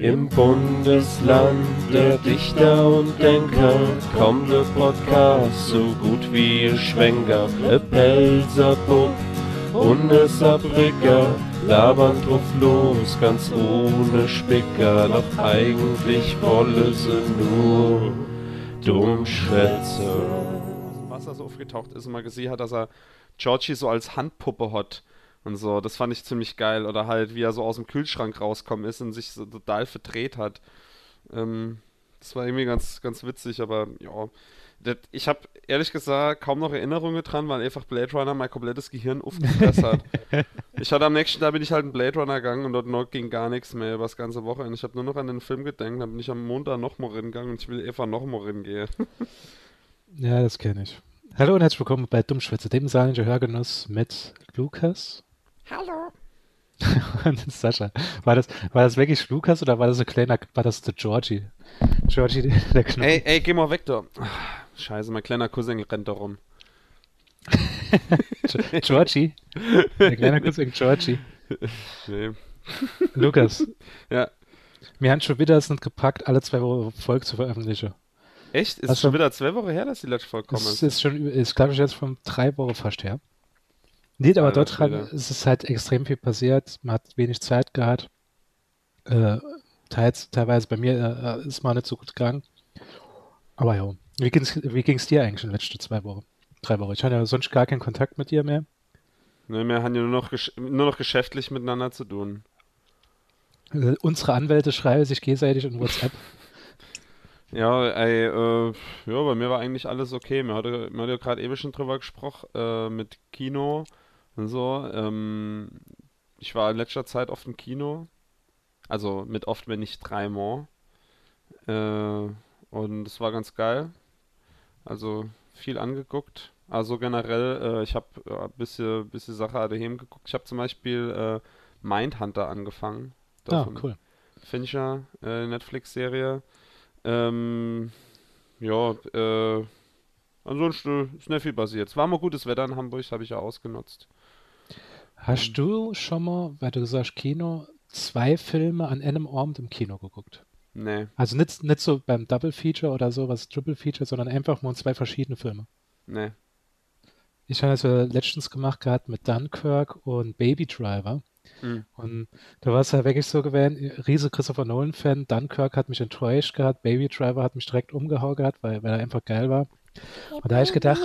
Im Bundesland der Dichter und Denker kommt der Podcast so gut wie ihr Schwenker. E Pelzer Bub und e labern drauf los, ganz ohne Spicker. Doch eigentlich wolle sie nur Dummschwätze. Wasser so aufgetaucht ist und mal gesehen hat, dass er Georgie so als Handpuppe hat und so. Das fand ich ziemlich geil. Oder halt, wie er so aus dem Kühlschrank rauskommen ist und sich so total verdreht hat. Ähm, das war irgendwie ganz, ganz witzig, aber ja. Das, ich habe ehrlich gesagt kaum noch Erinnerungen dran, weil einfach Blade Runner mein komplettes Gehirn aufgefressen hat. ich hatte am nächsten Tag bin ich halt in Blade Runner gegangen und dort ging gar nichts mehr über das ganze Wochenende. Ich habe nur noch an den Film gedacht, dann bin ich am Montag noch mal gegangen und ich will einfach noch mal gehen. ja, das kenne ich. Hallo und herzlich willkommen bei Dummschwätze, dem saarländischen Hörgenuss mit Lukas. Hallo. und Sascha. War das, war das wirklich Lukas oder war das ein kleiner, war das der Georgie? Georgie, der Knochen. Ey, ey, geh mal weg da. Scheiße, mein kleiner Cousin rennt da rum. Georgie? Der kleine Cousin Georgie. Nee. Lukas. Ja. Wir haben schon wieder es nicht gepackt, alle zwei Wochen Folge zu veröffentlichen. Echt? Ist Hast schon du- wieder zwei Wochen her, dass die letzte Folge Das ist? ist schon, ist glaube ich jetzt von drei Wochen fast her. Nee, aber Schwede. ist es halt extrem viel passiert. Man hat wenig Zeit gehabt. Äh, teils, teilweise bei mir äh, ist mal nicht so gut gegangen. Aber ja, wie ging's, wie ging's dir eigentlich in den letzten zwei Wochen? Drei Wochen. Ich hatte ja sonst gar keinen Kontakt mit dir mehr. Ne, wir haben ja nur noch, gesch- nur noch geschäftlich miteinander zu tun. Äh, unsere Anwälte schreiben sich gegenseitig in WhatsApp. Ja, ey, äh, ja, bei mir war eigentlich alles okay. Wir hatten wir hatten ja gerade eben schon drüber gesprochen, äh, mit Kino so. Ähm, ich war in letzter Zeit oft im Kino. Also mit oft, wenn nicht dreimal. Äh, und es war ganz geil. Also viel angeguckt. Also generell, äh, ich habe äh, ein bisschen, bisschen Sache daheim geguckt. Ich habe zum Beispiel äh, Mindhunter angefangen. Ah, cool. Fincher, äh, Netflix-Serie. Ähm, ja, äh, ansonsten ist nicht viel passiert. Es war mal gutes Wetter in Hamburg, habe ich ja ausgenutzt. Hast du schon mal, weil du sagst Kino, zwei Filme an einem Abend im Kino geguckt? Nee, Also nicht, nicht so beim Double Feature oder so, was Triple Feature, sondern einfach nur zwei verschiedene Filme. nee. Ich habe das ja letztens gemacht gehabt mit Dunkirk und Baby Driver. Mhm. Und da war es ja wirklich so gewesen, riese Christopher Nolan-Fan. Dunkirk hat mich enttäuscht gehabt, Baby Driver hat mich direkt umgehauen gehabt, weil, weil er einfach geil war. Und da habe ich gedacht,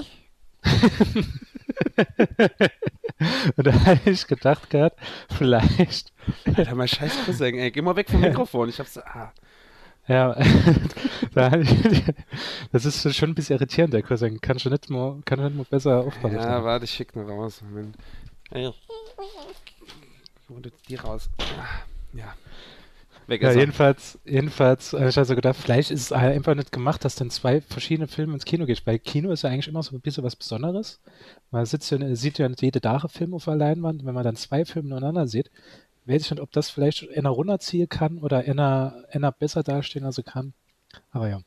und da habe ich gedacht gehabt, vielleicht, Alter, mein scheiß Cousin, ey, geh mal weg vom Mikrofon. Ich hab's, ah, ja, da hab ich, das ist schon ein bisschen irritierend, der Cousin. Kann schon nicht mal, kann nicht mal besser aufpassen. ja, warte, ich schick nur raus. Moment. Ey. Die raus? Ah, Ja. Weg Ja, jedenfalls, jedenfalls habe ich also gedacht, vielleicht ist es einfach nicht gemacht, dass dann zwei verschiedene Filme ins Kino geht. Weil Kino ist ja eigentlich immer so ein bisschen was Besonderes. Man sitzt ja, sieht ja nicht jede einen Film auf der Leinwand. Wenn man dann zwei Filme nebeneinander sieht, weiß ich nicht, ob das vielleicht einer runterziehen kann oder einer, einer besser dastehen als er kann. Aber ja.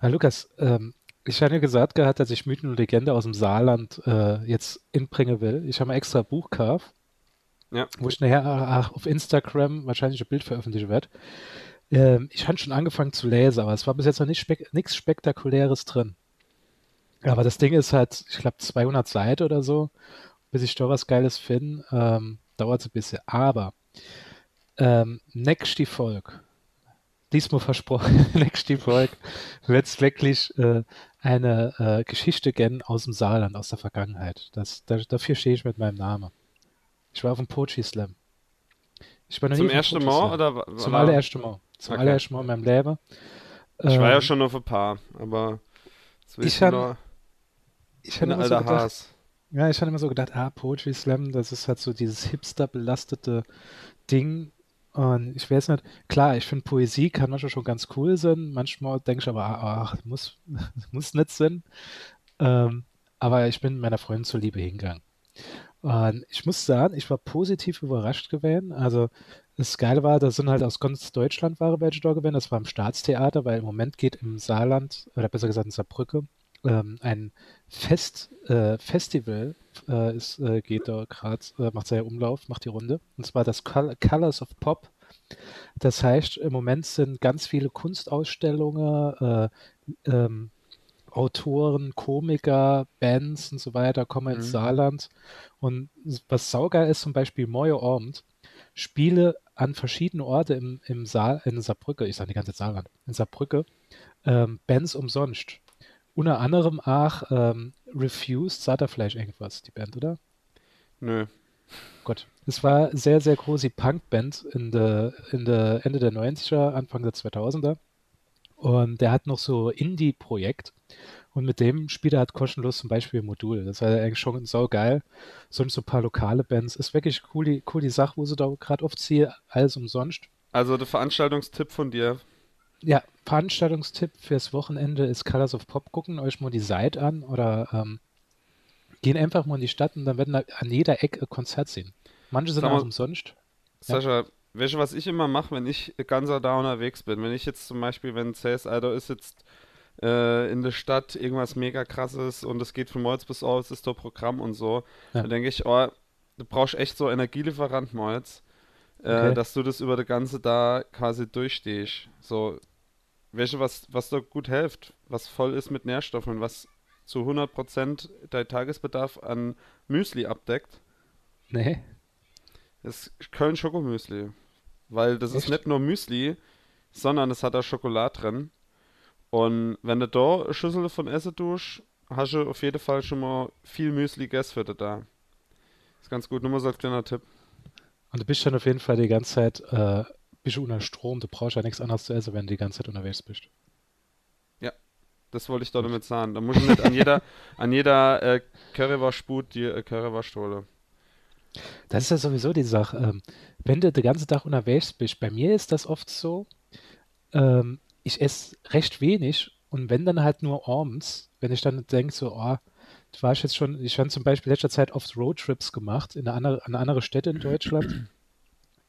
Na, Lukas, ähm, ich habe ja gesagt gehabt, dass ich Mythen und Legende aus dem Saarland äh, jetzt inbringen will. Ich habe mir extra Buch gekauft Ja. wo ich nachher auf Instagram wahrscheinlich ein Bild veröffentlichen werde. Ähm, ich habe schon angefangen zu lesen, aber es war bis jetzt noch nicht spek nichts Spektakuläres drin. Aber das Ding ist halt, ich glaube, 200 Seiten oder so, bis ich da was Geiles finde, ähm, dauert es ein bisschen. Aber ähm, nächste Folge, diesmal versprochen, nächste Folge, wird es wirklich äh, eine äh, Geschichte geben aus dem Saarland, aus der Vergangenheit. Das, da, dafür stehe ich mit meinem Namen. Ich war auf dem Poetry Slam. Ich war noch Zum nie ersten Mal oder? Zum allerersten Mal. Zum Okay. allerersten Mal in meinem Leben. Ich war ja Ähm, schon auf ein paar, aber. ich hab- nur ich hatte immer so gedacht, Has. ja, ich hatte immer so gedacht, ah, Poetry Slam, das ist halt so dieses hipster-belastete Ding. Und ich weiß nicht, klar, ich finde Poesie kann manchmal schon ganz cool sein. Manchmal denke ich aber, ah, ach, muss, muss nicht sein. Ähm, aber ich bin meiner Freundin zuliebe hingegangen. Und ich muss sagen, ich war positiv überrascht gewesen. Also das Geile war, da sind halt aus ganz Deutschland waren welche da gewesen. Das war im Staatstheater, weil im Moment geht im Saarland, oder besser gesagt in Saarbrücke, ähm, ein Fest, äh, Festival äh, ist, äh, geht da gerade, äh, macht seinen Umlauf, macht die Runde. Und zwar das Col Colors of Pop. Das heißt, im Moment sind ganz viele Kunstausstellungen, äh, ähm, Autoren, Komiker, Bands und so weiter kommen ins Mhm. Saarland. Und was saugeil ist, zum Beispiel Moje Abend, Spiele an verschiedenen Orten im, im Saal, in Saarbrücke, ich sage die ganze Zeit Saarland, in Saarbrücke, ähm, Bands umsonst. Unter anderem auch ähm, Refused, sagt er vielleicht irgendwas, die Band, oder? Nö. Gott. Es war sehr, sehr große Punkband in der, in der Ende der 90er, Anfang der 2000er. Und der hat noch so Indie-Projekt. Und mit dem spielt er halt kostenlos zum Beispiel Modul. Das war eigentlich schon sau geil. Sonst so ein paar lokale Bands. Ist wirklich cool, die, cool die Sache, wo sie da gerade oft ziehen. Alles umsonst. Also der Veranstaltungstipp von dir. Ja, Veranstaltungstipp fürs Wochenende ist Colors of Pop. Gucken euch mal die Seite an oder ähm, gehen einfach mal in die Stadt und dann werden da an jeder Ecke ein Konzert sehen. Manche sind Sag auch umsonst. Sascha, weißt du, was ich immer mache, wenn ich ganz da unterwegs bin? Wenn ich jetzt zum Beispiel, wenn CSI da ist jetzt äh, in der Stadt irgendwas mega krasses und es geht von morgens bis abends, ist da Programm und so, Ja. dann denke ich, oh, du brauchst echt so Energielieferant morgens, äh, Okay. dass du das über das Ganze da quasi durchstehst. So, weißt du, was, was da gut hilft, was voll ist mit Nährstoffen, was zu 100% dein Tagesbedarf an Müsli abdeckt? Nee. Das ist Köln Schokomüsli. Weil das ist nicht nur Müsli, sondern es hat da Schokolade drin. Und wenn du da eine Schüssel von essen tust, hast du auf jeden Fall schon mal viel Müsli gegessen für dich da. Ist ganz gut, nur mal so als kleiner Tipp. Und du bist dann auf jeden Fall die ganze Zeit äh, bist du unter Strom. Du brauchst ja nichts anderes zu essen, wenn du die ganze Zeit unterwegs bist. Das wollte ich da damit sagen. Da muss ich nicht an jeder, an jeder äh, Currywurstsput die äh, Currywurst holen. Das ist ja sowieso die Sache. Ähm, wenn du den ganzen Tag unterwegs bist, bei mir ist das oft so, ähm, ich esse recht wenig und wenn dann halt nur abends, wenn ich dann denke so, oh, du warst jetzt schon, ich habe zum Beispiel letzter Zeit oft Roadtrips gemacht in eine andere, an eine andere Städte in Deutschland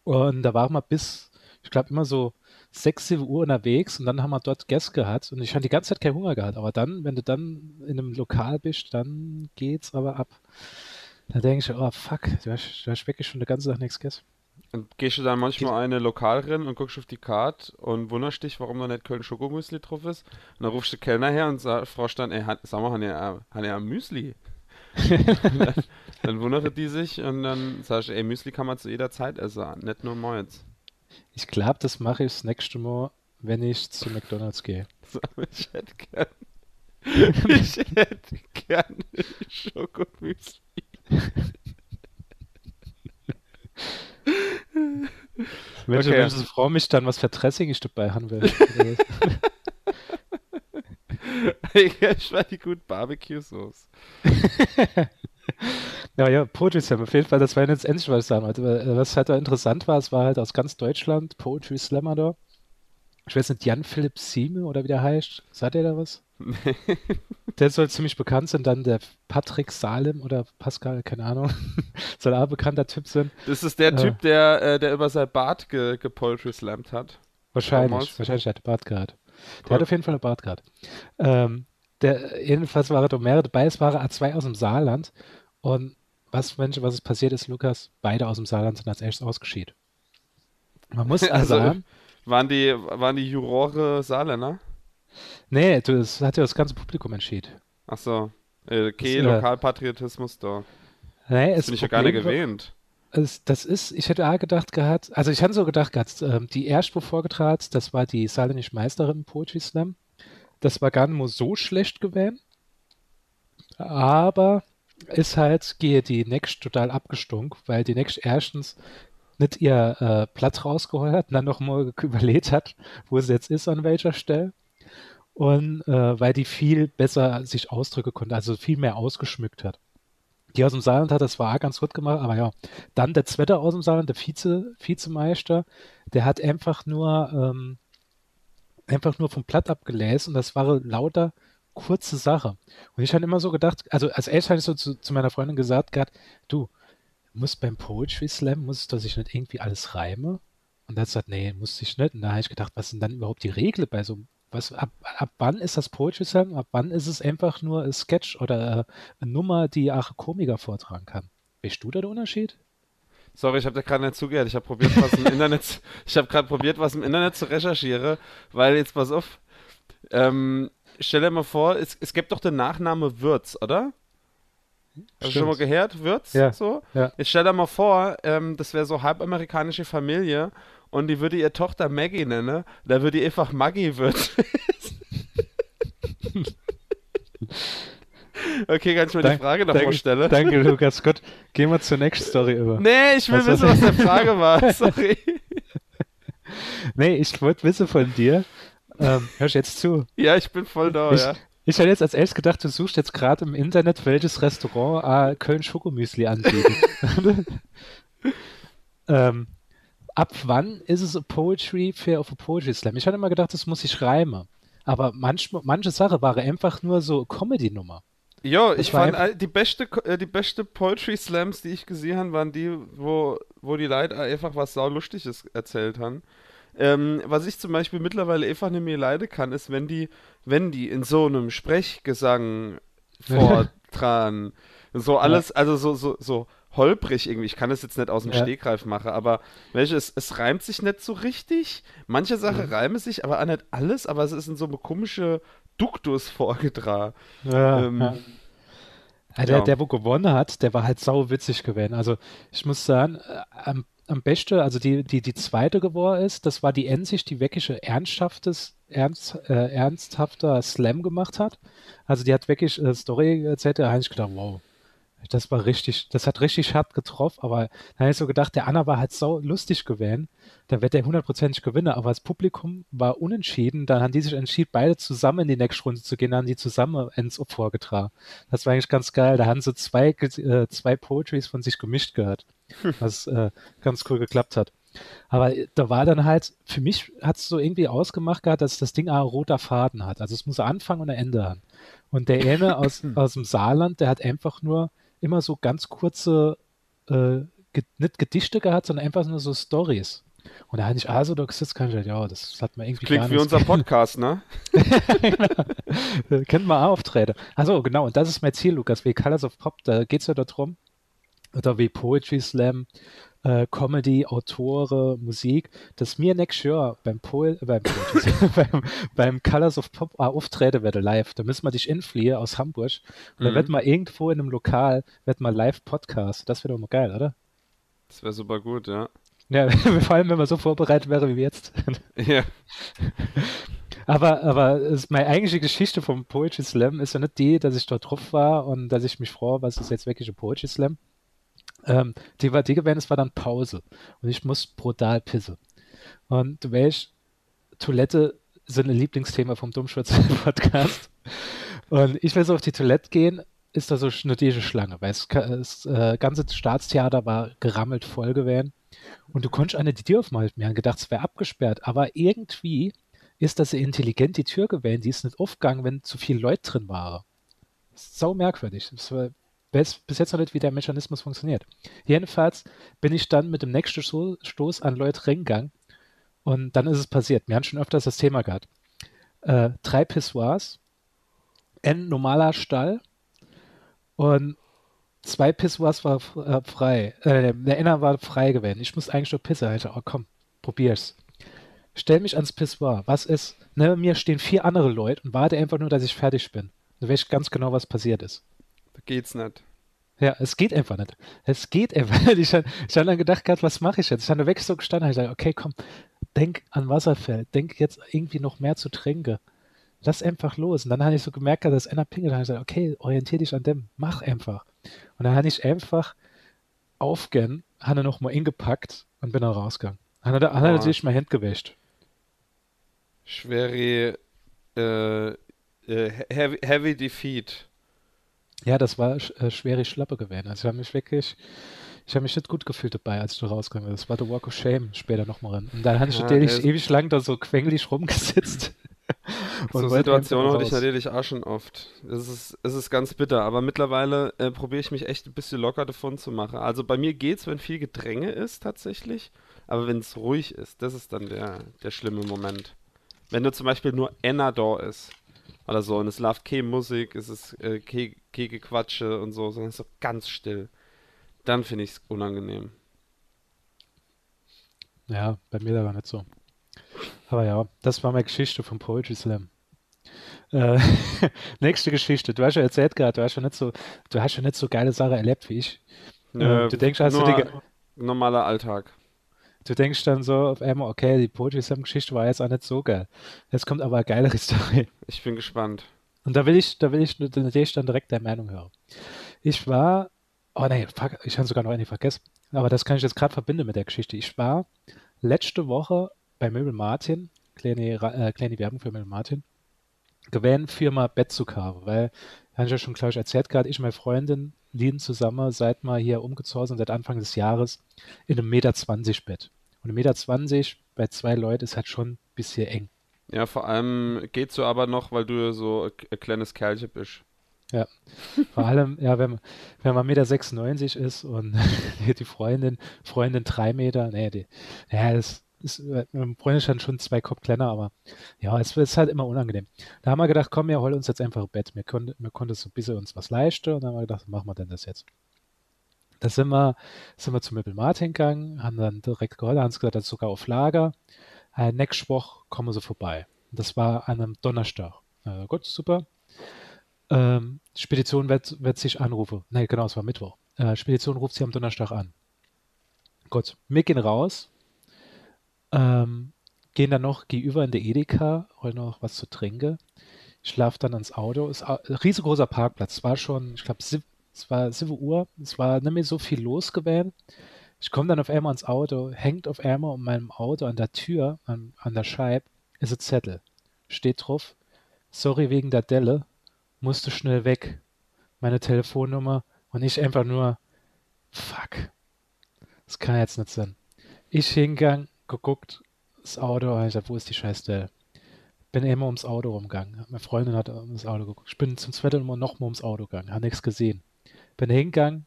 und da waren wir bis, ich glaube immer so 6, 7 Uhr unterwegs und dann haben wir dort Gäste gehabt und ich habe die ganze Zeit keinen Hunger gehabt, aber dann, wenn du dann in einem Lokal bist, dann geht's aber ab. Da denke ich, oh fuck, du hast, du hast wirklich schon den ganzen Tag nichts gegessen. Und gehst du dann manchmal eine Lokal rein und guckst auf die Karte und wunderst dich, warum da nicht Köln Schokomüsli drauf ist. Und dann rufst du den Kellner her und fragst dann, ey, sag mal, haben ja, haben ja Müsli? dann, dann wundert die sich und dann sagst du, ey, Müsli kann man zu jeder Zeit essen, nicht nur morgens. Ich glaube, das mache ich das nächste Mal, wenn ich zu McDonalds gehe. Ich hätte gern, ich hätte gern Schokomüsli. Welche Okay. Menschen Frau mich dann was für Dressing ich dabei haben will. ich war die gut Barbecue-Sauce. ja, ja, Poetry Slam, auf jeden Fall, das war jetzt endlich, was ich sagen wollte. Äh, Was halt da interessant war, es war halt aus ganz Deutschland Poetry Slammer da. Ich weiß nicht, Jan Philipp Sieme oder wie der heißt. Sagt ihr da was? Der soll ziemlich bekannt sein. Dann der Patrick Salem oder Pascal, keine Ahnung. soll auch ein bekannter Typ sein. Das ist der Ja. Typ, der, äh, der über sein Bart ge gepoetry slammt hat. Wahrscheinlich, wahrscheinlich hat er Bart gehabt. Der Cool. hat auf jeden Fall einen Bart gehabt. Ähm, der, jedenfalls waren da mehrere dabei. Es waren A2 aus dem Saarland. Und was, Mensch, was ist passiert ist, Lukas? Beide aus dem Saarland sind als erstes ausgeschieden. Man muss also, Also, sagen, Waren die, waren die Jurore Saarländer? Nee, das hat ja das ganze Publikum entschieden. Achso. Äh, okay, Das, äh, Lokalpatriotismus da. Nee, Das es bin ich ja gar nicht gewähnt. Es, das ist, ich hätte auch gedacht gehabt, also ich hatte so gedacht gehabt, ähm, die erste, wo vorgetrat, das war die saarländische Meisterin im Poetry Slam. Das war gar nicht mal so schlecht gewesen. Aber ist halt, gehe die Next total abgestunken, weil die Next erstens nicht ihr äh, Blatt rausgeholt hat und dann nochmal überlegt hat, wo sie jetzt ist, an welcher Stelle. Und äh, weil die viel besser sich ausdrücken konnte, also viel mehr ausgeschmückt hat. Die aus dem Saarland hat das war ganz gut gemacht, aber ja, dann der zweite aus dem Saarland, der Vize, Vizemeister, der hat einfach nur, ähm, einfach nur vom Blatt abgelesen und das war lauter kurze Sache. Und ich habe immer so gedacht, also als erstes habe ich so zu, zu meiner Freundin gesagt, gehabt, du, muss beim Poetry Slam, muss es doch sich nicht irgendwie alles reimen? Und dann hat sie gesagt, nee, muss sich nicht. Und da habe ich gedacht, was sind dann überhaupt die Regeln bei so, was, ab, ab wann ist das Poetry Slam? Ab wann ist es einfach nur ein Sketch oder äh, eine Nummer, die auch Komiker vortragen kann? Weißt du da den Unterschied? Sorry, ich habe da gerade nicht zugehört. Ich habe probiert, was im Internet, ich habe gerade probiert, was im Internet zu recherchieren, weil jetzt pass auf. Ähm, stell dir mal vor, es, es gibt doch den Nachname Würz, oder? Hast du schon mal gehört, Würz? Ja. So? Ja. Jetzt stell dir mal vor, ähm, das wäre so halb amerikanische Familie und die würde ihre Tochter Maggie nennen, da würde die einfach Maggie Würz. okay, kann ich mir die Dank- Frage nochmal stellen? Danke, Lukas. Gut, gehen wir zur nächsten Story über. Nee, ich will Was wissen, was der Frage war. Sorry. Nee, ich wollte wissen von dir. Ähm, hörst jetzt zu. Ja, ich bin voll da, Ich, ja. ich hätte jetzt als erstes gedacht, du suchst jetzt gerade im Internet, welches Restaurant äh, Köln Schokomüsli anbietet. ähm, ab wann ist es a Poetry Fair of a Poetry Slam? Ich hatte immer gedacht, das muss ich reimen. Aber manchmal, manche Sache war einfach nur so Comedy-Nummer. Jo, ich fand einfach- all- die beste, äh, die beste Poetry Slams, die ich gesehen habe, waren die, wo, wo die Leute einfach was saulustiges erzählt haben. Ähm, was ich zum Beispiel mittlerweile einfach nicht mehr leiden kann, ist, wenn die, wenn die in so einem Sprechgesang vortragen, so alles, also so, so, so holprig irgendwie. Ich kann das jetzt nicht aus dem Ja. Stegreif machen, aber welches, es reimt sich nicht so richtig. Manche Sachen reimen sich, aber auch nicht alles, aber es ist in so eine komische Duktus vorgetragen. Ja, Ähm, ja. Ja, der, der, wo gewonnen hat, der war halt sau witzig gewesen. Also ich muss sagen, äh, am, am besten, also die, die, die zweite geworden ist, das war die Ensicht, die wirklich ein ernsthaftes, ernst, äh, ernsthafter Slam gemacht hat. Also die hat wirklich äh, Story erzählt, da habe ich gedacht, wow, das war richtig, das hat richtig hart getroffen, aber dann habe ich so gedacht, der Anna war halt sau lustig gewesen, da wird der hundertprozentig gewinnen, aber das Publikum war unentschieden, dann haben die sich entschieden, beide zusammen in die nächste Runde zu gehen, dann haben die zusammen ins Opfer getragen. Das war eigentlich ganz geil, da haben sie zwei, äh, zwei Poetries von sich gemischt gehört, was äh, ganz cool geklappt hat. Aber äh, da war dann halt, für mich hat es so irgendwie ausgemacht gehabt, dass das Ding ein roter Faden hat. Also es muss Anfang und ein Ende haben. Und der eine aus, aus dem Saarland, der hat einfach nur immer so ganz kurze, äh, nicht Gedichte gehabt, sondern einfach nur so Stories. Und da hatte ich also da gesetzt, kann ich halt, ja, das hat man irgendwie Klingt wie unser Podcast, ne? äh, Kennt man auch Auftritte. Achso, genau, und das ist mein Ziel, Lukas, wie Colors of Pop, da geht es ja darum, oder wie Poetry Slam, äh, Comedy, Autore, Musik, dass mir nächstes Jahr beim, Poel, äh, beim, beim, beim Colors of Pop auch auftreten werde live. Da müssen wir dich infliehen aus Hamburg und dann Mhm. wird mal irgendwo in einem Lokal, wird mal live Podcast. Das wäre doch mal geil, oder? Das wäre super gut, ja. Ja, vor allem, wenn man so vorbereitet wäre wie jetzt. Ja. Aber, aber es, meine eigentliche Geschichte vom Poetry Slam ist ja nicht die, dass ich dort drauf war und dass ich mich freue, was ist jetzt wirklich ein Poetry Slam. Ähm, die gewesen, es war dann Pause und ich muss brutal pisse. Und welch Toilette sind ein Lieblingsthema vom Dummschwitz-Podcast. Und ich will so auf die Toilette gehen, ist da so eine diese Schlange, weil ka- das äh, ganze Staatstheater war gerammelt voll gewesen. Und du konntest eine die Tür aufmachen. Wir haben gedacht, es wäre abgesperrt, aber irgendwie ist das intelligent die Tür gewesen, die ist nicht aufgegangen, wenn zu viele Leute drin waren. Das ist sau merkwürdig. Das war, weiß bis jetzt noch nicht, wie der Mechanismus funktioniert. Jedenfalls bin ich dann mit dem nächsten Sto- Stoß an Leute reingegangen und dann ist es passiert. Wir haben schon öfters das Thema gehabt. Äh, drei Pissoirs, ein normaler Stall und zwei Pissoirs war äh, frei. Äh, der einer war frei gewesen. Ich muss eigentlich nur pissen. Alter. Oh komm, probier's. Stell mich ans Pissoir. Was ist? Neben mir stehen vier andere Leute und warte einfach nur, dass ich fertig bin. Dann weiß ich ganz genau, was passiert ist. Geht's nicht. Ja, es geht einfach nicht. Es geht einfach nicht. Ich habe hab dann gedacht, gehabt, was mache ich jetzt? Ich habe weg so gestanden, ich gesagt, okay, komm, denk an Wasserfeld, denk jetzt irgendwie noch mehr zu trinken. Lass einfach los. Und dann habe ich so gemerkt, dass einer pingelt, habe ich gesagt, okay, orientier dich an dem, mach einfach. Und dann habe ich einfach aufgehen, habe noch mal ingepackt und bin dann rausgegangen. Habe da- habe Boah. natürlich mein Hand gewäscht. Schwere äh, äh, heavy, heavy Defeat. Ja, das war äh, schwere Schlappe gewesen. Also ich habe mich wirklich, ich habe mich nicht gut gefühlt dabei, als ich da rausgegangen bin. Das war der Walk of Shame später nochmal rein. Und dann habe ich Ja, natürlich ewig lang da so quengelig rumgesitzt. So Situationen hatte ich natürlich auch schon oft. Es ist, es ist ganz bitter, aber mittlerweile äh, probiere ich mich echt ein bisschen locker davon zu machen. Also bei mir geht's, wenn viel Gedränge ist tatsächlich, aber wenn es ruhig ist, das ist dann der, der schlimme Moment. Wenn du zum Beispiel nur da ist oder so und es läuft keine Musik, es ist äh, keine, keine Gequatsche und so, sondern es ist so ganz still, dann finde ich es unangenehm. Ja, bei mir da war nicht so. Aber ja, das war meine Geschichte vom Poetry Slam. Äh, nächste Geschichte. Du hast ja erzählt gerade, du hast ja nicht so, du hast ja nicht so geile Sachen erlebt wie ich. Äh, Ähm, du denkst, hast du die, normaler Alltag. Du denkst dann so auf einmal, okay, die Poetry Slam Geschichte war jetzt auch nicht so geil. Jetzt kommt aber eine geilere Story. Ich bin gespannt. Und da will ich, da will ich natürlich dann direkt deine Meinung hören. Ich war, oh nee, fuck, ich habe sogar noch eine vergessen. Aber das kann ich jetzt gerade verbinden mit der Geschichte. Ich war letzte Woche bei Möbel Martin, kleine, äh, kleine Werbung für Möbel Martin, gewählt Firma Bett zu kaufen, weil, habe ich ja schon, glaube ich, erzählt gerade, ich und meine Freundin liegen zusammen, seit wir hier umgezogen sind, seit Anfang des Jahres, in einem Meter 20 Bett. Und ein Meter 20 bei zwei Leuten ist halt schon ein bisschen eng. Ja, vor allem geht so aber noch, weil du so ein ein kleines Kerlchen bist. Ja, vor allem, ja, wenn, man- wenn man 1,96 Meter ist und die Freundin, Freundin 3 Meter, nee, die, ja, das ist, äh, meine Freundin ist dann schon zwei Kopf kleiner, aber ja, es ist halt immer unangenehm. Da haben wir gedacht, komm, wir holen uns jetzt einfach ein Bett. Wir konnten, wir konnten so ein bisschen uns was leisten und dann haben wir gedacht, machen wir denn das jetzt? Da sind wir, sind wir zum Möbel Martin gegangen, haben dann direkt geholt, haben gesagt, das ist sogar auf Lager. Äh, nächste Woche kommen sie vorbei. Das war an einem Donnerstag. Äh, gut, super. Ähm, Spedition wird, wird sich anrufen. Nein, genau, es war Mittwoch. Äh, Spedition ruft sie am Donnerstag an. Gut, wir gehen raus, ähm, gehen dann noch gegenüber in der Edeka, holen noch was zu trinken, schlaf dann ans Auto. Ist au- riesengroßer Parkplatz. Es war schon, ich glaube, es war 7 Uhr, es war nicht mehr so viel los gewesen. Ich komme dann auf einmal ans Auto, hängt auf einmal um meinem Auto an der Tür, an, an der Scheibe, ist ein Zettel. Steht drauf, sorry wegen der Delle, musste schnell weg. Meine Telefonnummer und ich einfach nur, fuck. Das kann jetzt nicht sein. Ich hingegangen, geguckt, das Auto, ich sag, wo ist die scheiß Delle? Bin immer ums Auto rumgegangen. Meine Freundin hat ums Auto geguckt. Ich bin zum zweiten Mal noch mal ums Auto gegangen, habe nichts gesehen. Bin hingegangen,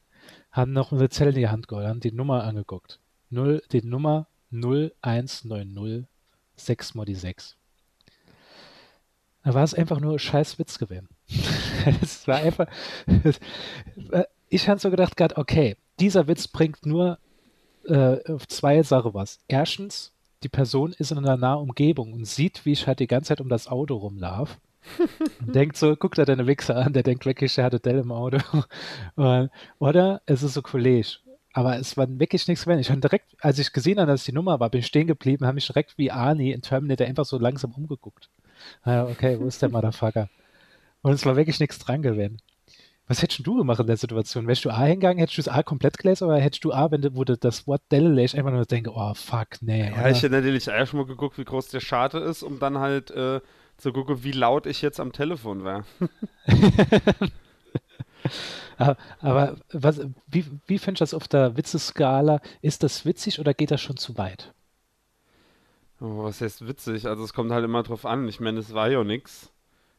haben noch eine Zelle in die Hand geholt, haben die Nummer angeguckt. Null, die Nummer 0190 6 mal die 6. Da war es einfach nur scheiß Witz gewesen. es war einfach. Ich habe so gedacht, gerade, okay, dieser Witz bringt nur äh, auf zwei Sachen was. Erstens, die Person ist in einer nahen Umgebung und sieht, wie ich halt die ganze Zeit um das Auto rumlaufe. und denkt so, guckt er deine Wichser an, der denkt wirklich, der hat Dell im Auto. Oder es ist so College. Aber es war wirklich nichts mehr. Ich habe direkt, als ich gesehen habe, dass es die Nummer war, bin ich stehen geblieben, habe mich direkt wie Arnie in Terminator einfach so langsam umgeguckt. Okay, wo ist der Motherfucker? Und es war wirklich nichts dran gewesen. Was hättest du gemacht in der Situation? Wärst du A hingegangen, hättest du es A komplett gelesen oder hättest du A, wenn du, wo du das Wort Delle lässt, einfach nur denke, oh fuck, nee. Ja, oder? ich hätte natürlich erstmal geguckt, wie groß der Scharte ist, um dann halt äh, zu gucken, wie laut ich jetzt am Telefon wäre. Aber, aber was, wie, wie findest du das auf der Witzeskala? Ist das witzig oder geht das schon zu weit? Oh, was heißt witzig? Also es kommt halt immer drauf an. Ich meine, es war ja nix.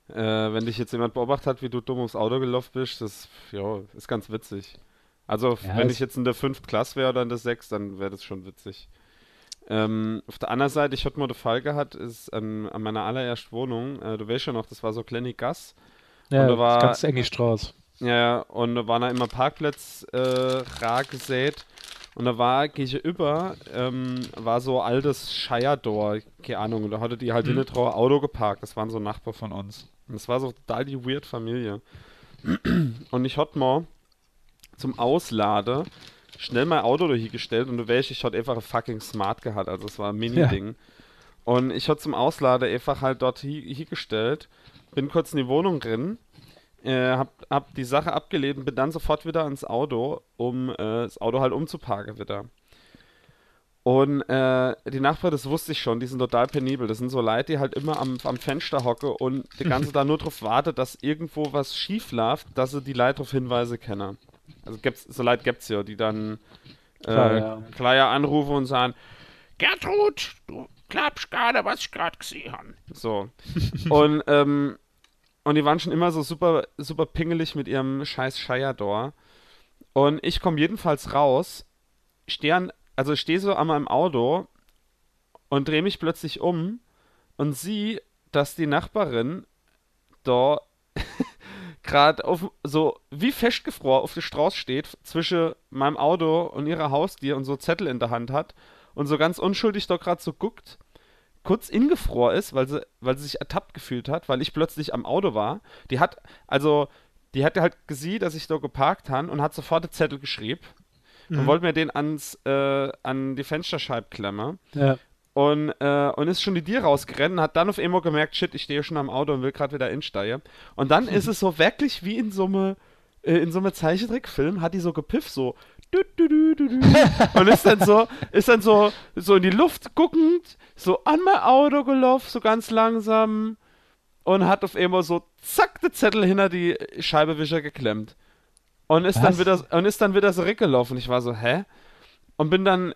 Äh, wenn dich jetzt jemand beobachtet hat, wie du dumm ums Auto gelaufen bist, das ja, ist ganz witzig. Also Ja, wenn ich jetzt in der 5. Klasse wäre oder in der 6, dann wäre das schon witzig. Ähm, auf der anderen Seite, ich hatte mal den Fall gehabt, ist an, an meiner allerersten Wohnung, äh, du weißt ja noch, das war so kleine Gas. Ja, da war- ganz englisch draus. Ja, und da waren da immer Parkplätze äh, rar gesät. Und da war gegenüber, ähm, war so altes Shire-Door, keine Ahnung, und da hatte die halt Mhm. hinten drauf ein Auto geparkt. Das waren so Nachbar von uns. Das war so total die weird Familie. Und ich hatte mal zum Auslade schnell mein Auto da hingestellt und du weißt, ich hatte einfach ein fucking Smart gehabt, also es war ein Mini-Ding. Und ich hatte zum Auslade einfach halt dort hi- hingestellt, bin kurz in die Wohnung drin, äh, hab, hab die Sache abgelehnt und bin dann sofort wieder ans Auto, um äh, das Auto halt umzuparken wieder. Und äh, die Nachbarn, das wusste ich schon, die sind total penibel. Das sind so Leute, die halt immer am, am Fenster hocke und die ganze da nur drauf wartet, dass irgendwo was schief läuft, dass sie die Leute darauf Hinweise kennen. Also gibt's, so Leute gibt's ja, die dann äh, Klar, ja. Kleier anrufen und sagen, Gertrud, du glaubst gerade, was ich gerade gesehen habe. So. und, ähm, und die waren schon immer so super, super pingelig mit ihrem scheiß Shire-Door. Und ich komme jedenfalls raus, stehe an, also stehe so an meinem Auto und drehe mich plötzlich um und sehe, dass die Nachbarin da gerade so wie festgefroren auf der Straße steht zwischen meinem Auto und ihrer Haustür und so Zettel in der Hand hat und so ganz unschuldig doch gerade so guckt, kurz ingefroren ist, weil sie, weil sie sich ertappt gefühlt hat, weil ich plötzlich am Auto war. Die hat, also, die hat halt gesehen, dass ich da geparkt habe und hat sofort einen Zettel geschrieben mhm. und wollte mir den ans, äh, an die Fensterscheibe klemmen. Ja. Und, äh, und ist schon die Tier rausgerannt und hat dann auf einmal gemerkt, shit, ich stehe schon am Auto und will gerade wieder insteigen. Und dann ist es so wirklich wie in so einem äh, in so einem Zeichentrickfilm, hat die so gepifft, so und ist dann so, ist dann so, so in die Luft guckend, so an mein Auto gelaufen, so ganz langsam und hat auf einmal so zack den Zettel hinter die Scheibewischer geklemmt. Und ist dann wieder und ist dann wieder so weggelaufen. Ich war so, hä? Und bin dann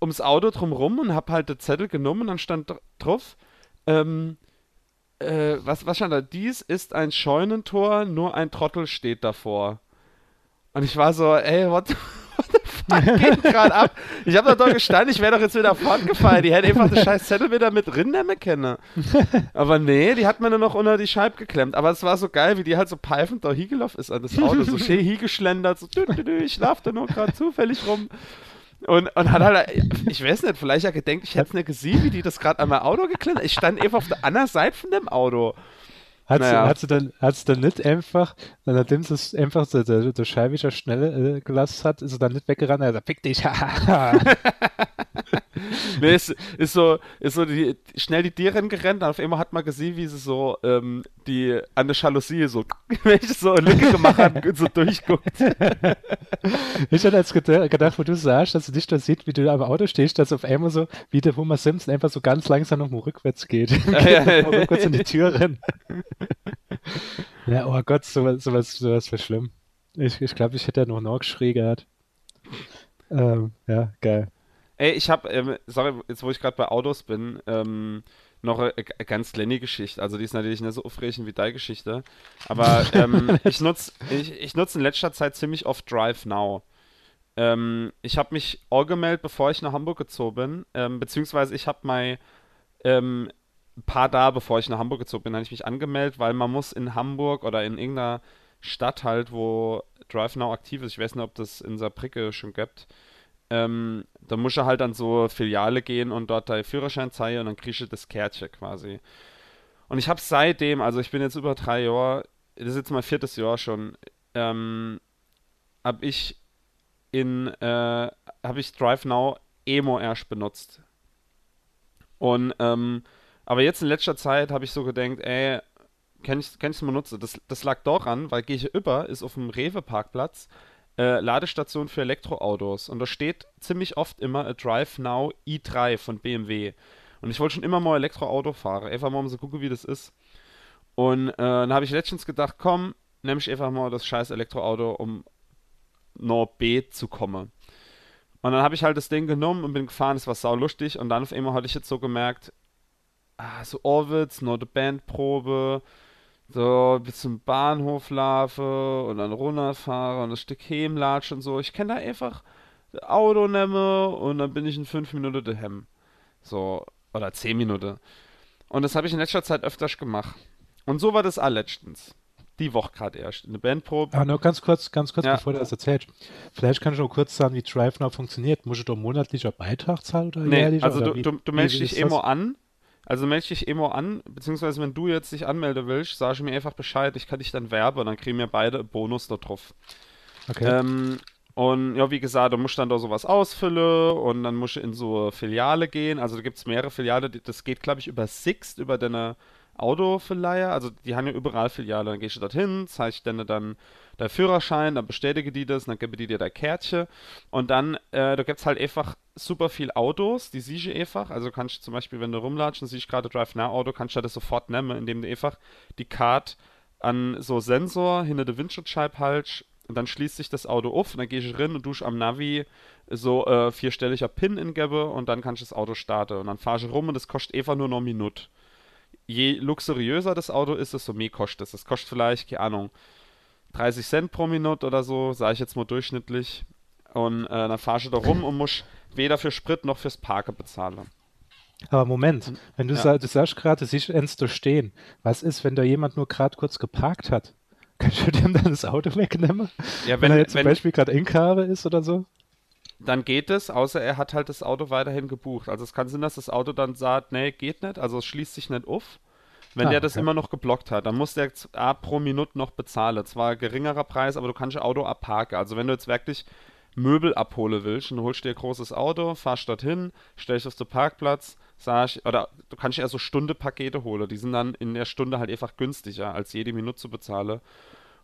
ums Auto drumrum und hab halt den Zettel genommen und dann stand drauf, ähm, äh, was, was stand da? Dies ist ein Scheunentor, nur ein Trottel steht davor. Und ich war so, ey, what, what the geht gerade ab? Ich habe doch gestanden, ich wäre doch jetzt wieder fortgefallen. Die hätte einfach den scheiß Zettel wieder mit drin nehmen können. Aber nee, die hat mir nur noch unter die Scheibe geklemmt. Aber es war so geil, wie die halt so peifend da hingelaufen ist an das Auto. So schön hingeschlendert, so, dü, dü, dü, ich schlaf da nur gerade zufällig rum. Und, und hat halt, ich weiß nicht, vielleicht ja gedenkt, ich hätte es nicht gesehen, wie die das gerade an mein Auto geklemmt Ich stand einfach auf der anderen Seite von dem Auto. Hat, naja. sie, hat, sie dann, hat sie dann nicht einfach, nachdem sie es einfach der, der, der Scheibiger schnell äh, gelassen hat, ist sie dann nicht weggerannt, er sagt, fick dich, nee, ist, ist so, ist so die, schnell die Tiere gerannt, und auf einmal hat man gesehen, wie sie so ähm, die an der Jalousie so, welche so eine Lücke gemacht hat und so durchguckt. ich hatte jetzt gedacht, wo du sagst, dass du dich da siehst, wie du am Auto stehst, dass auf einmal so, wie der Homer Simpson einfach so ganz langsam nochmal rückwärts geht. Ja, ja. rückwärts in die Tür rennen. ja, oh Gott, sowas, sowas, sowas wäre schlimm. Ich, ich glaube, ich hätte ja noch schräg gehabt. Ähm, ja, geil. Ey, ich habe, ähm, sorry, jetzt wo ich gerade bei Autos bin, ähm, noch eine, eine ganz kleine Geschichte. Also die ist natürlich nicht so aufregend wie deine Geschichte. Aber ähm, ich nutze ich, ich nutz in letzter Zeit ziemlich oft Drive Now. Ähm, ich habe mich angemeldet, bevor ich nach Hamburg gezogen bin. Ähm, beziehungsweise ich habe mein ähm, paar da, bevor ich nach Hamburg gezogen bin, habe ich mich angemeldet, weil man muss in Hamburg oder in irgendeiner Stadt halt, wo Drive Now aktiv ist, ich weiß nicht, ob das in Saarbrücke schon gibt, ähm, da muss er halt an so Filiale gehen und dort deinen Führerschein zeigen und dann kriegst du das Kärtchen quasi. Und ich habe seitdem, also ich bin jetzt über drei Jahre, das ist jetzt mein viertes Jahr schon, ähm, habe ich in, äh, habe ich Drive Now Emo erst benutzt. Und, ähm, aber jetzt in letzter Zeit habe ich so gedacht, ey, kann ich es mal nutzen? Das, das lag daran, weil gehe ich über, ist auf dem Rewe-Parkplatz äh, Ladestation für Elektroautos. Und da steht ziemlich oft immer a Drive Now i3 von BMW. Und ich wollte schon immer mal Elektroauto fahren. Einfach mal um zu gucken, wie das ist. Und äh, dann habe ich letztens gedacht, komm, nehme ich einfach mal das scheiß Elektroauto, um nach B zu kommen. Und dann habe ich halt das Ding genommen und bin gefahren, es war sau lustig. Und dann auf einmal hatte ich jetzt so gemerkt, ah, so Orwitz, noch eine Bandprobe, so bis zum Bahnhof laufe und dann runterfahre und das Stück hemlatsche und so. Ich kann da einfach Auto nehme und dann bin ich in fünf Minuten daheim. So, oder zehn Minuten. Und das habe ich in letzter Zeit öfters gemacht. Und so war das allerletztens. Die Woche gerade erst. Eine Bandprobe. Ah, nur ganz kurz, ganz kurz, ja. bevor du das erzählst. Vielleicht kannst du noch kurz sagen, wie Drive Now funktioniert. Muss ich da monatlicher Beitrag zahlen oder nee? Also du, du, du meldest dich immer an also melde dich immer an, beziehungsweise wenn du jetzt dich anmelden willst, sag mir einfach Bescheid, ich kann dich dann werben, dann kriegen wir beide einen Bonus da drauf. Okay. Ähm, und ja, wie gesagt, du musst dann da sowas ausfüllen und dann musst du in so eine Filiale gehen. Also da gibt es mehrere Filiale, das geht, glaube ich, über Sixt, über deine Autoverleiher. Also die haben ja überall Filiale. Dann gehst du dorthin, zeigst dann dann der Führerschein, dann bestätige die das, dann gebe die dir der Kärtchen und dann, äh, da gibt es halt einfach super viel Autos, die siehst du einfach, also kannst du zum Beispiel, wenn du rumlatschst und siehst gerade Drive Now Auto, kannst du das sofort nehmen, indem du einfach die Card an so Sensor hinter der Windschutzscheibe hältst und dann schließt sich das Auto auf und dann gehst du rein und du am Navi so äh, vierstelliger Pin ingebe und dann kannst du das Auto starten und dann fahrst du rum und das kostet einfach nur noch eine Minute. Je luxuriöser das Auto ist, desto mehr kostet es. Das kostet vielleicht, keine Ahnung, 30 Cent pro Minute oder so, sage ich jetzt mal durchschnittlich. Und äh, dann fahrst du da rum und musst weder für Sprit noch fürs Parken bezahlen. Aber Moment, wenn du, ja. sag, du sagst gerade, du siehst eins da stehen. Was ist, wenn da jemand nur gerade kurz geparkt hat? Kannst du dem dann das Auto wegnehmen? Ja, wenn, wenn er jetzt zum Beispiel gerade in Karre ist oder so? dann geht es, außer er hat halt das Auto weiterhin gebucht. Also es kann sein, dass das Auto dann sagt, nee, geht nicht, also es schließt sich nicht auf. Wenn Ah, der das okay. immer noch geblockt hat, dann muss der A pro Minute noch bezahlen. Zwar geringerer Preis, aber du kannst das Auto abparken. Also wenn du jetzt wirklich Möbel abholen willst, dann holst du dir ein großes Auto, fahrst dorthin, stellst auf den Parkplatz, sagst, oder du kannst eher so Stunde-Pakete holen. Die sind dann in der Stunde halt einfach günstiger, als jede Minute zu bezahlen.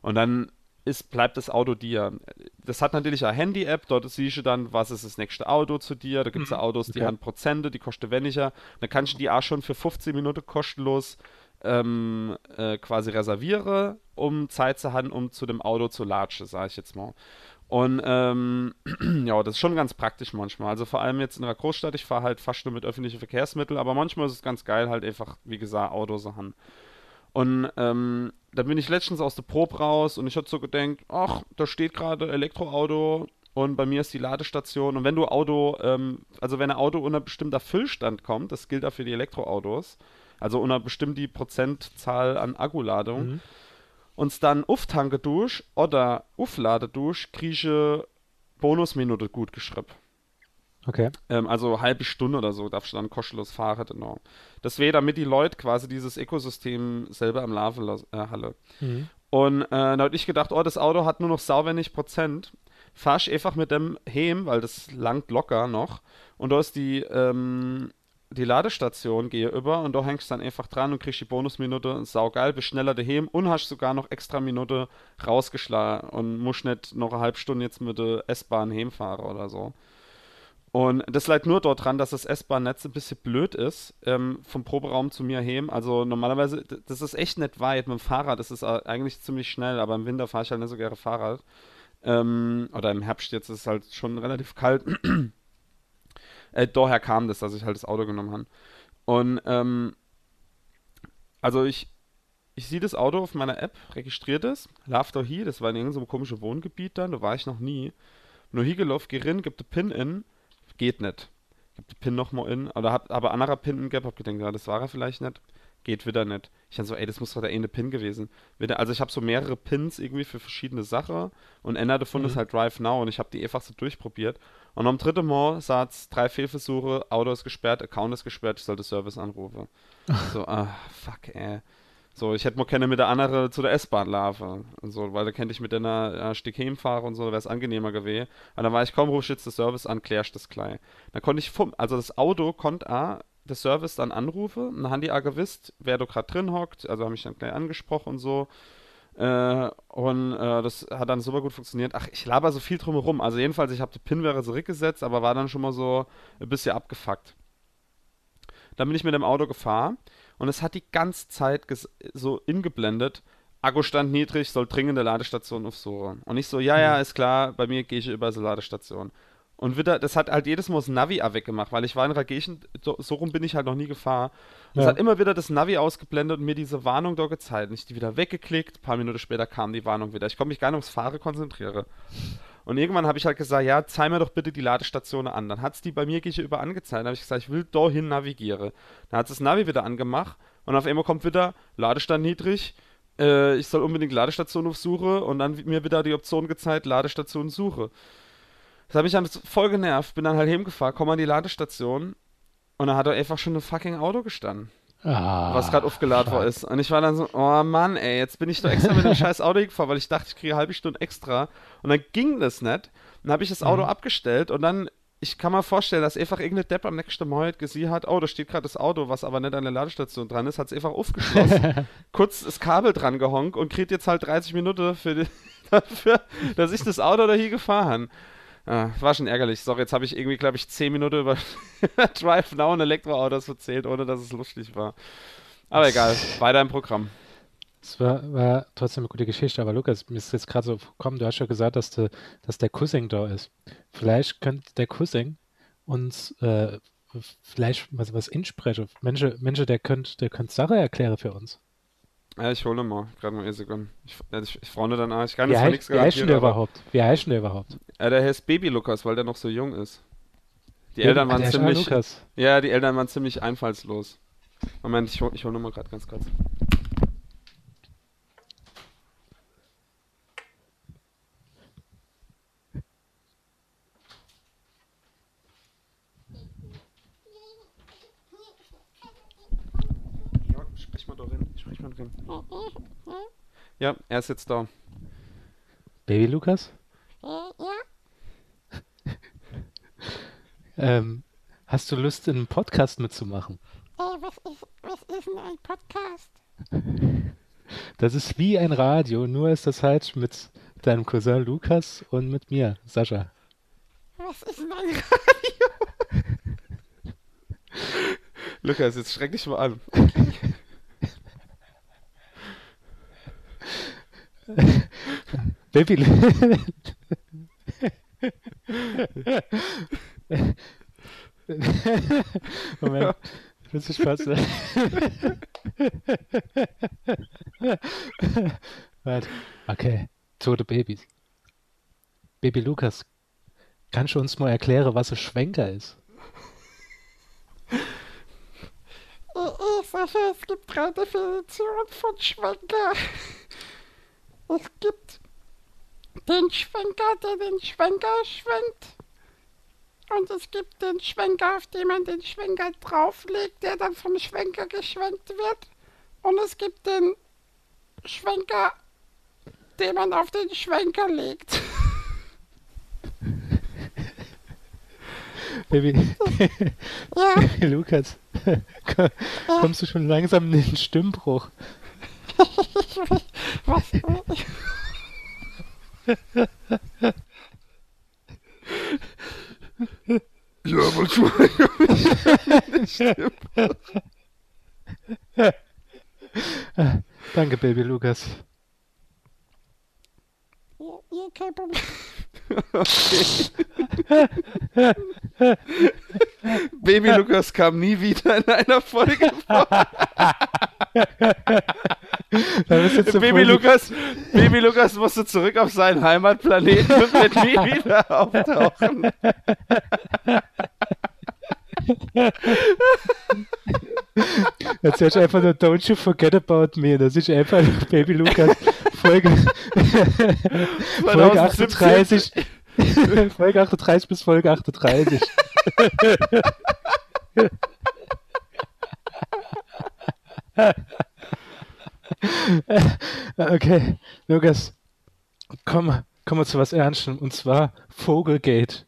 Und dann ist, bleibt das Auto dir. Das hat natürlich eine Handy-App, dort siehst du dann, was ist das nächste Auto zu dir. Da gibt es ja Autos, die okay. haben Prozente, die kosten weniger. Dann kannst du die auch schon für 15 Minuten kostenlos ähm, äh, quasi reserviere, um Zeit zu haben, um zu dem Auto zu latschen, sage ich jetzt mal. Und ähm, ja, das ist schon ganz praktisch manchmal. Also vor allem jetzt in einer Großstadt, ich fahre halt fast nur mit öffentlichen Verkehrsmitteln, aber manchmal ist es ganz geil, halt einfach, wie gesagt, Autos zu haben. Und ähm, da bin ich letztens aus der Probe raus und ich hatte so gedacht, ach, da steht gerade Elektroauto und bei mir ist die Ladestation. Und wenn du Auto, ähm, also wenn ein Auto unter bestimmter Füllstand kommt, das gilt auch für die Elektroautos, also unter bestimmt die Prozentzahl an Akkuladung, Mhm. uns dann auftanke durch oder auflade durch, kriege Bonusminute gut geschrieben. Okay. Ähm, also halbe Stunde oder so darfst du dann kostenlos fahren, genau. Das wäre, damit die Leute quasi dieses Ökosystem selber am Laufen äh, halle. Mhm. Und äh, da hab ich gedacht, oh, das Auto hat nur noch sauwenig Prozent. Fahr ich einfach mit dem heim, weil das langt locker noch. Und da ist die, ähm, die Ladestation, gehe über und da hängst dann einfach dran und kriegst die Bonusminute. Saugeil, bist schneller daheim und hast sogar noch extra Minute rausgeschlagen und musst nicht noch eine halbe Stunde jetzt mit der S-Bahn heimfahren oder so. Und das liegt nur dort dran, dass das S-Bahn-Netz ein bisschen blöd ist, ähm, vom Proberaum zu mir heim. Also normalerweise, das ist echt nicht weit mit dem Fahrrad, das ist eigentlich ziemlich schnell, aber im Winter fahre ich halt nicht so gerne Fahrrad. Ähm, oder im Herbst jetzt ist es halt schon relativ kalt. Äh, daher kam das, dass ich halt das Auto genommen habe. Und ähm, also ich, ich sehe das Auto auf meiner App, registriert es, lauf da hier, das war in irgendeinem komischen Wohngebiet dann, da war ich noch nie. Nur hier gelaufen, geh rein, gib den Pin in, geht nicht. Gib den Pin nochmal in, oder hab aber anderer Pin in gehabt, hab gedacht, ja, das war er vielleicht nicht. Geht wieder nicht. Ich dann so, ey, das muss doch der eine Pin gewesen. Also ich habe so mehrere Pins irgendwie für verschiedene Sachen und einer davon Mhm. ist halt Drive Now und ich habe die einfach so durchprobiert. Und am dritten Mal sagt's drei Fehlversuche, Auto ist gesperrt, Account ist gesperrt, ich sollte Service anrufen. so, ah, fuck, ey. So, ich hätte mal keine mit der anderen zu der S-Bahn laufen und so, weil da könnte ich mit einer äh, Stück heimfahren und so, wäre es angenehmer gewesen. Aber dann war ich, komm, ruf jetzt den Service an, klärst das gleich. Dann konnte ich, vom, also das Auto konnte auch der Service dann anrufen, und dann haben die auch gewusst, wer du gerade drin hockt, also haben mich dann gleich angesprochen und so. Äh, und äh, das hat dann super gut funktioniert. Ach, ich laber so viel drumherum. Also jedenfalls, ich habe die Pinware zurückgesetzt, aber war dann schon mal so ein bisschen abgefuckt. Dann bin ich mit dem Auto gefahren und es hat die ganze Zeit so ingeblendet. Akkustand niedrig, soll dringende Ladestation aufsuchen. Und ich so, ja, ja, ist klar, bei mir gehe ich über diese Ladestation. Und wieder, das hat halt jedes Mal das Navi weggemacht, weil ich war in Ragation, so, so rum bin ich halt noch nie gefahren. Und Es Ja. hat immer wieder das Navi ausgeblendet und mir diese Warnung da gezeigt. Und ich die wieder weggeklickt, ein paar Minuten später kam die Warnung wieder. Ich konnte mich gar nicht aufs Fahren konzentrieren. Und irgendwann habe ich halt gesagt, ja, zeig mir doch bitte die Ladestation an. Dann hat es die bei mir gegenüber angezeigt. Dann habe ich gesagt, ich will dahin navigiere. Dann hat es das Navi wieder angemacht und auf einmal kommt wieder Ladestand niedrig. Äh, ich soll unbedingt Ladestation aufsuche und dann mir wieder die Option gezeigt, Ladestation suche. Das hat mich dann voll genervt. Bin dann halt hingefahren, komm an die Ladestation und da hat er einfach schon ein fucking Auto gestanden Ah, was gerade aufgeladen worden ist. Und ich war dann so, oh Mann, ey, jetzt bin ich doch extra mit dem scheiß Auto gefahren, weil ich dachte, ich kriege eine halbe Stunde extra. Und dann ging das nicht. Dann habe ich das Auto Mhm. abgestellt und dann, ich kann mir vorstellen, dass einfach irgendeine Depp am nächsten Mal halt gesehen hat, oh, da steht gerade das Auto, was aber nicht an der Ladestation dran ist, hat es einfach aufgeschlossen, kurz das Kabel dran gehonkt und kriegt jetzt halt 30 Minuten für die, dafür, dass ich das Auto da hier gefahren habe. Ah, war schon ärgerlich. Sorry, jetzt habe ich irgendwie, glaube ich, 10 Minuten über Drive Now und Elektroautos erzählt, ohne dass es lustig war. Aber egal, weiter im Programm. Es war, war trotzdem eine gute Geschichte, aber Lukas, mir ist jetzt gerade so gekommen, du hast ja gesagt, dass, de, dass der Cousin da ist. Vielleicht könnte der Cousin uns äh, vielleicht was, was insprechen. Menschen, Menschen, der könnte der könnt Sache erklären für uns. Ja, ich hole mal, gerade mal eine Sekunde. Ich, ja, ich, ich freunde dann an. Ich kann Wie, jetzt heißt, nichts wie heißt der überhaupt? Wie heißt der überhaupt? äh, der heißt Baby Lukas, weil der noch so jung ist. Die Ja, Eltern ah, waren ist ziemlich, auch ja, die Eltern waren ziemlich einfallslos. Moment, ich hole ich hol nur mal gerade ganz kurz. Sprich mal mal drin. Ja, er ist jetzt da. Baby Lukas? Ja, Ähm, hast du Lust, in einem Podcast mitzumachen? äh, was ist, was ist denn ein Podcast? Das ist wie ein Radio, nur ist das halt mit deinem Cousin Lukas und mit mir, Sascha. Was ist denn ein Radio? Lukas, jetzt schreck dich mal an. Baby Moment, das ist Spaß. Warte, okay, tote Babys. Baby Lukas, kannst du uns mal erklären, was ein Schwenker ist? Sascha, es gibt drei Definitionen von Schwenker. Es gibt den Schwenker, der den Schwenker schwenkt. Und es gibt den Schwenker, auf dem man den Schwenker drauflegt, der dann vom Schwenker geschwenkt wird. Und es gibt den Schwenker, den man auf den Schwenker legt. Baby, Ja, Lukas, komm- kommst du schon langsam in den Stimmbruch? Was? Ja, aber Entschuldigung. Danke, Baby Lukas. Ja, kein Problem. Baby Lukas kam nie wieder in einer Folge vor. Baby Folge- Lukas, Baby Lukas musste zurück auf seinen Heimatplaneten und wird nie wieder auftauchen. Jetzt ist einfach nur Don't you forget about me. Das ist einfach Baby Lukas. Folge, Folge 38. Folge 38 bis Folge 38. okay, Lukas, komm, kommen wir zu was Ernstem. Und zwar Vogelgate.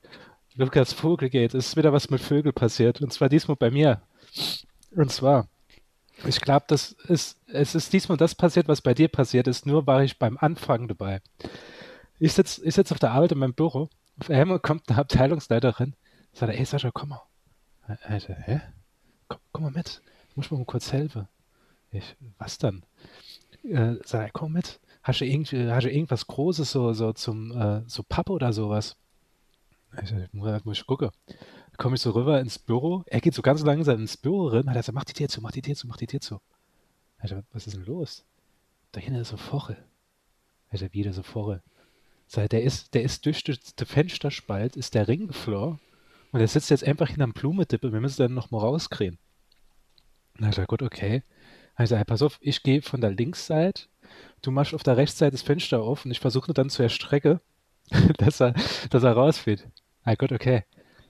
Lukas, Vogelgate. Es ist wieder was mit Vögel passiert. Und zwar diesmal bei mir. Und zwar, ich glaube, das ist, es ist diesmal das passiert, was bei dir passiert ist, nur war ich beim Anfang dabei. Ich sitze ich sitz auf der Arbeit in meinem Büro, auf einmal kommt eine Abteilungsleiterin, sagt, ey Sascha, komm mal. Alter, hä? Komm, komm mal mit, ich muss mir mal kurz helfen. Ich, was dann? Äh, sag, komm mit. Hast du, irgendwie, hast du irgendwas Großes so, so zum, äh, so Pappe oder sowas? Ich, sag, muss, muss ich gucken komme ich so rüber ins Büro. Er geht so ganz langsam ins Büro rein. Hat er gesagt, mach die Tür zu, mach die Tür zu, mach die Tür zu. Alter, was ist denn los? Da hinten ist so Vorre. Alter, wieder so Vorre. Sag, der ist, der ist durch das Fensterspalt, ist der Ring geflogen. Und der sitzt jetzt einfach hinterm Blumedippe. Wir müssen dann noch mal rauskriegen. Na, ich sag, gut, okay. Also, hey, pass auf, ich gehe von der Linksseite. Du machst auf der Rechtsseite das Fenster auf und ich versuche dann zu erstrecken, dass er, dass er rausfällt. Ah, gut, okay.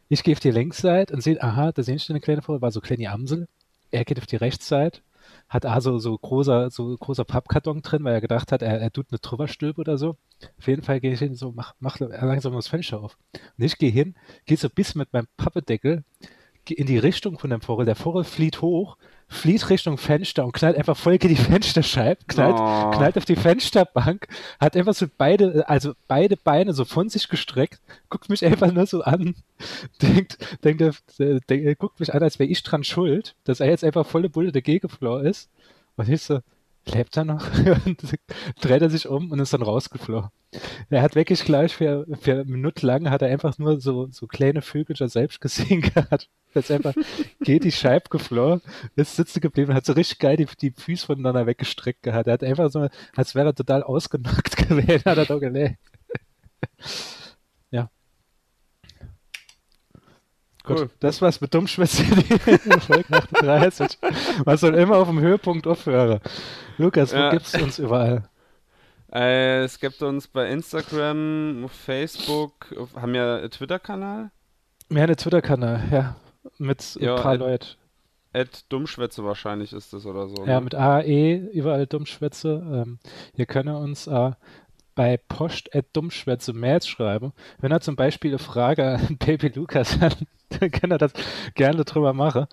Ich gehe auf die Längsseite und sehe, aha, da sehen schon eine kleine Frau, war so kleine Amsel. Er geht auf die Rechtsseite, hat also so großer, so großer Pappkarton drin, weil er gedacht hat, er, er tut eine drüberstülpe oder so. Auf jeden Fall gehe ich hin, so, mach, mach langsam das Fenster auf. Und ich gehe hin, gehe so bis mit meinem Pappedeckel in die Richtung von dem Vogel. Der Vogel flieht hoch, flieht Richtung Fenster und knallt einfach voll gegen die Fensterscheibe, knallt, Oh. knallt auf die Fensterbank, hat einfach so beide, also beide Beine so von sich gestreckt, guckt mich einfach nur so an, denkt, denkt, er- denkt guckt mich an, als wäre ich dran schuld, dass er jetzt einfach volle Bulle dagegen geflohen ist. Und ich so, lebt er noch? Und dreht er sich um und ist dann rausgeflogen. Er hat wirklich gleich für, für eine Minute lang hat er einfach nur so, so kleine Vögel schon selbst gesehen gehabt. Er ist einfach, geht die Scheibe geflogen, ist sitzen geblieben, hat so richtig geil die, die Füße voneinander weggestreckt gehabt. Er hat einfach so, als wäre er total ausgenockt gewesen, hat er doch gelegt. ja. Gut, Cool. das war's mit Dummschwätze, die Folge 38. Man soll immer auf dem Höhepunkt aufhören. Lukas, wo Ja. gibt's uns überall? Äh, es gibt uns bei Instagram, Facebook, haben wir einen Twitter-Kanal. Wir haben einen Twitter-Kanal, ja, mit Ja, ein paar Leuten. Ed Dummschwätze wahrscheinlich ist das oder so. Ja, ne? mit AE, überall Dummschwätze. Ähm, ihr könnt uns äh, bei post.dummschwätze Mails schreiben. Wenn er zum Beispiel eine Frage an Baby Lukas hat, dann kann er das gerne drüber machen.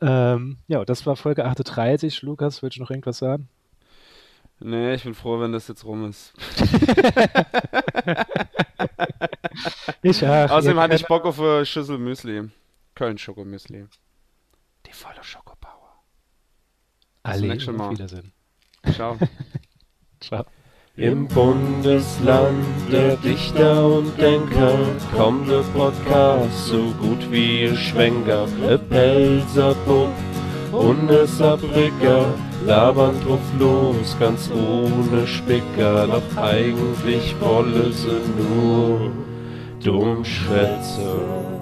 Ähm, ja, das war Folge 38. Lukas, willst du noch irgendwas sagen? Nee, ich bin froh, wenn das jetzt rum ist. Ich, ach, Außerdem hatte ich Bock auf eine Schüssel Müsli. Köln Schokomüsli. Die volle Schokopower. Alle nächsten Mal. auf Wiedersehen. Ciao. Ciao. Im Bundesland der Dichter und Denker kommt der Podcast so gut wie ihr Schwenker. E Pelzer Bub und e Saarbrücker labern drauf los, ganz ohne Spicker. Doch eigentlich wolle sie nur Dummschwätze.